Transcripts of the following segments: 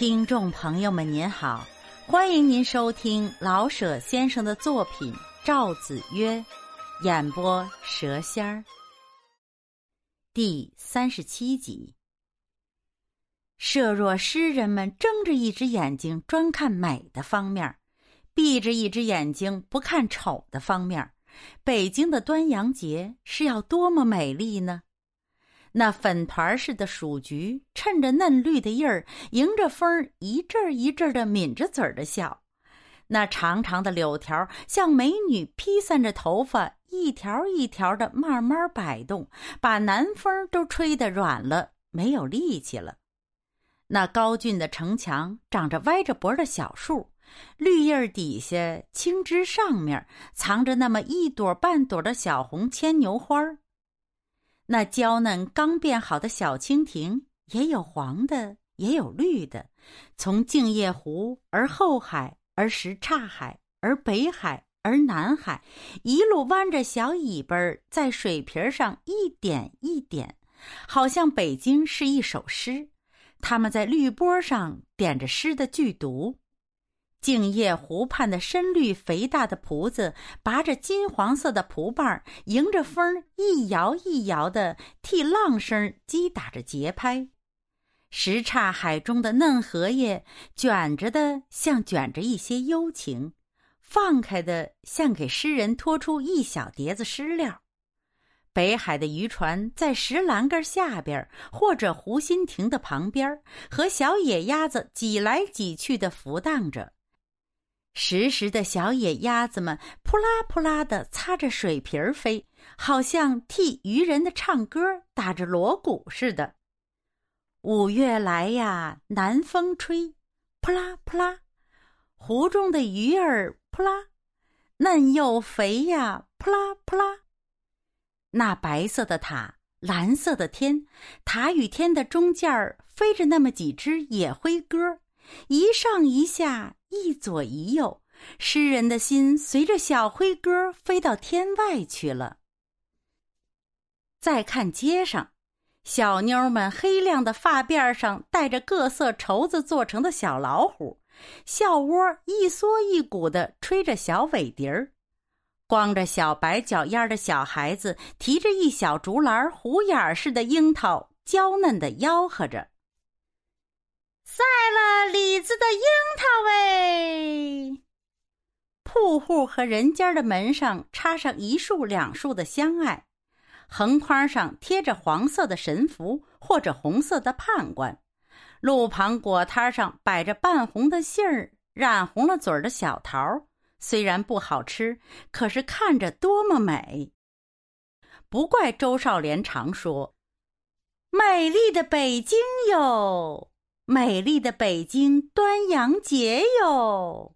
听众朋友们，您好，欢迎您收听老舍先生的作品《赵子曰》，演播蛇仙儿。第三十七集。设若诗人们睁着一只眼睛专看美的方面，闭着一只眼睛不看丑的方面，北京的端阳节是要多么美丽呢？那粉团似的薯菊，趁着嫩绿的叶儿，迎着风一阵儿一阵儿的抿着嘴儿的笑；那长长的柳条，像美女披散着头发，一条一条的慢慢摆动，把南风都吹得软了，没有力气了。那高峻的城墙，长着歪着脖的小树，绿叶底下，青枝上面，藏着那么一朵半朵的小红牵牛花儿。那娇嫩刚变好的小蜻蜓，也有黄的，也有绿的，从静夜湖，而后海，而什刹海，而北海，而南海，一路弯着小尾巴在水皮上一点一点，好像北京是一首诗，他们在绿波上点着诗的剧读。静夜湖畔的深绿肥大的蒲子，拔着金黄色的蒲瓣儿迎着风一摇一摇的，替浪声击打着节拍。什刹海中的嫩荷叶，卷着的像卷着一些幽情，放开的像给诗人拖出一小碟子诗料。北海的渔船在石栏杆下边，或者湖心亭的旁边，和小野鸭子挤来挤去的浮荡着。时时的小野鸭子们扑啦扑啦的擦着水皮儿飞，好像替渔人的唱歌打着锣鼓似的。五月来呀，南风吹，扑啦扑啦，湖中的鱼儿扑啦，嫩又肥呀，扑啦扑啦。那白色的塔，蓝色的天，塔与天的中间儿飞着那么几只野灰鸽。一上一下，一左一右，诗人的心随着小灰鸽飞到天外去了。再看街上，小妞们黑亮的发辫上带着各色绸子做成的小老虎，笑窝一缩一鼓的吹着小尾笛儿，光着小白脚丫的小孩子提着一小竹篮虎眼似的樱桃，娇嫩的吆喝着。赛了李子的樱桃喂！铺户和人家的门上插上一束两束的香爱，横框上贴着黄色的神符或者红色的判官，路旁果摊上摆着半红的杏儿、染红了嘴儿的小桃，虽然不好吃，可是看着多么美！不怪周少莲常说：“美丽的北京哟。”美丽的北京端阳节哟！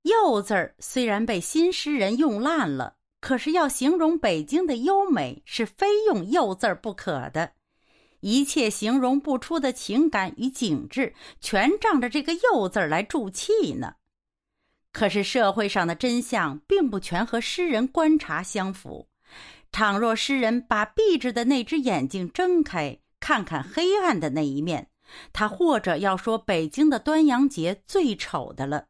柚字儿虽然被新诗人用烂了，可是要形容北京的优美，是非用柚字儿不可的。一切形容不出的情感与景致，全仗着这个柚字来助气呢。可是社会上的真相，并不全和诗人观察相符。倘若诗人把闭着的那只眼睛睁开，看看黑暗的那一面。他或者要说北京的端阳节最丑的了，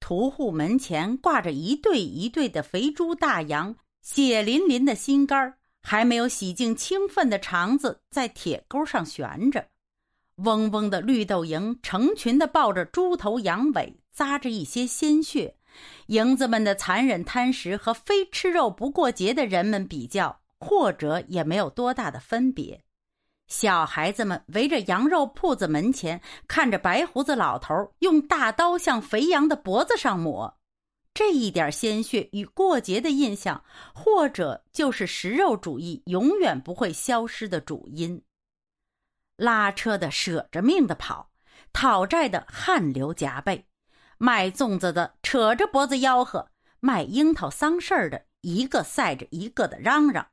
屠户门前挂着一对一对的肥猪大羊，血淋淋的心肝儿还没有洗净清粪的肠子在铁钩上悬着，嗡嗡的绿豆蝇成群的抱着猪头羊尾，扎着一些鲜血。蝇子们的残忍贪食和非吃肉不过节的人们比较，或者也没有多大的分别。小孩子们围着羊肉铺子门前，看着白胡子老头用大刀向肥羊的脖子上抹，这一点鲜血与过节的印象，或者就是食肉主义永远不会消失的主因。拉车的舍着命的跑，讨债的汗流浃背，卖粽子的扯着脖子吆喝，卖樱桃丧事儿的一个赛着一个的嚷嚷。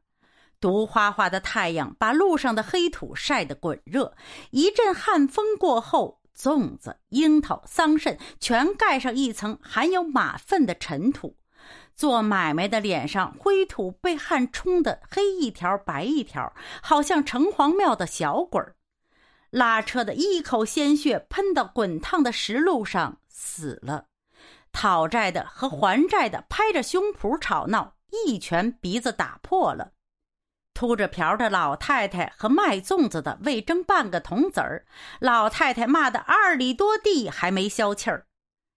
毒花花的太阳把路上的黑土晒得滚热，一阵旱风过后，粽子、樱桃、桑葚全盖上一层含有马粪的尘土。做买卖的脸上灰土被汗冲得黑一条白一条，好像城隍庙的小鬼儿。拉车的一口鲜血喷到滚烫的石路上，死了。讨债的和还债的拍着胸脯吵闹，一拳鼻子打破了。秃着瓢的老太太和卖粽子的为争半个铜子儿，老太太骂的二里多地还没消气儿。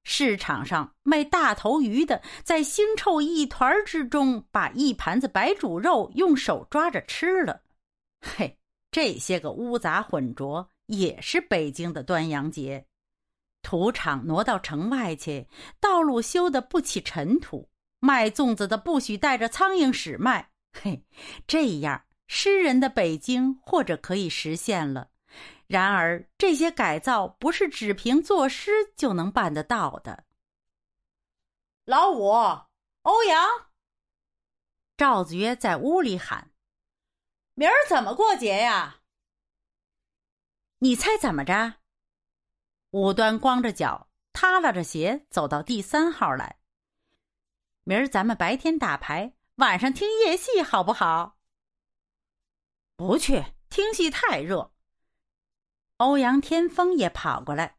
市场上卖大头鱼的，在腥臭一团之中，把一盘子白煮肉用手抓着吃了。嘿，这些个污杂混浊，也是北京的端阳节。土场挪到城外去，道路修的不起尘土。卖粽子的不许带着苍蝇屎卖。嘿，这样诗人的北京或者可以实现了。然而，这些改造不是只凭作诗就能办得到的。老五，欧阳，赵子曰在屋里喊：“明儿怎么过节呀？”你猜怎么着？武端光着脚，踏拉着鞋走到第三号来。明儿咱们白天打牌，晚上听夜戏，好不好？不去，听戏太热。欧阳天风也跑过来，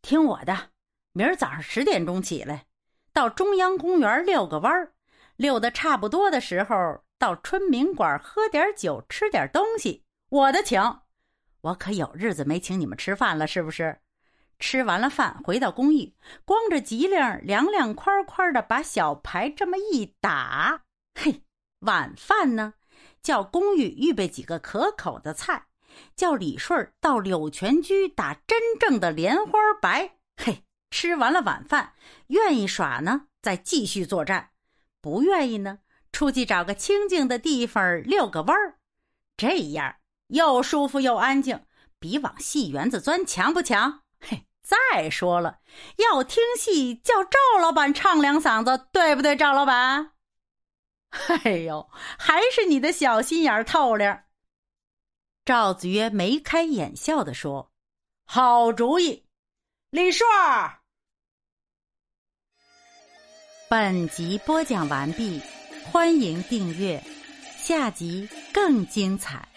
听我的，明儿早上十点钟起来，到中央公园遛个弯儿，遛的差不多的时候，到春明馆喝点酒，吃点东西，我的请。我可有日子没请你们吃饭了，是不是？吃完了饭，回到公寓，光着脊梁，凉凉快快的把小牌这么一打，嘿，晚饭呢，叫公寓预备几个可口的菜。叫李顺到柳泉居打真正的莲花白。嘿，吃完了晚饭，愿意耍呢，再继续作战；不愿意呢，出去找个清静的地方遛个弯儿。这样又舒服又安静，比往戏园子钻强不强？嘿，再说了，要听戏叫赵老板唱两嗓子，对不对？赵老板？哎呦，还是你的小心眼透亮。赵子曰眉开眼笑的说：“好主意，李顺。”本集播讲完毕，欢迎订阅，下集更精彩。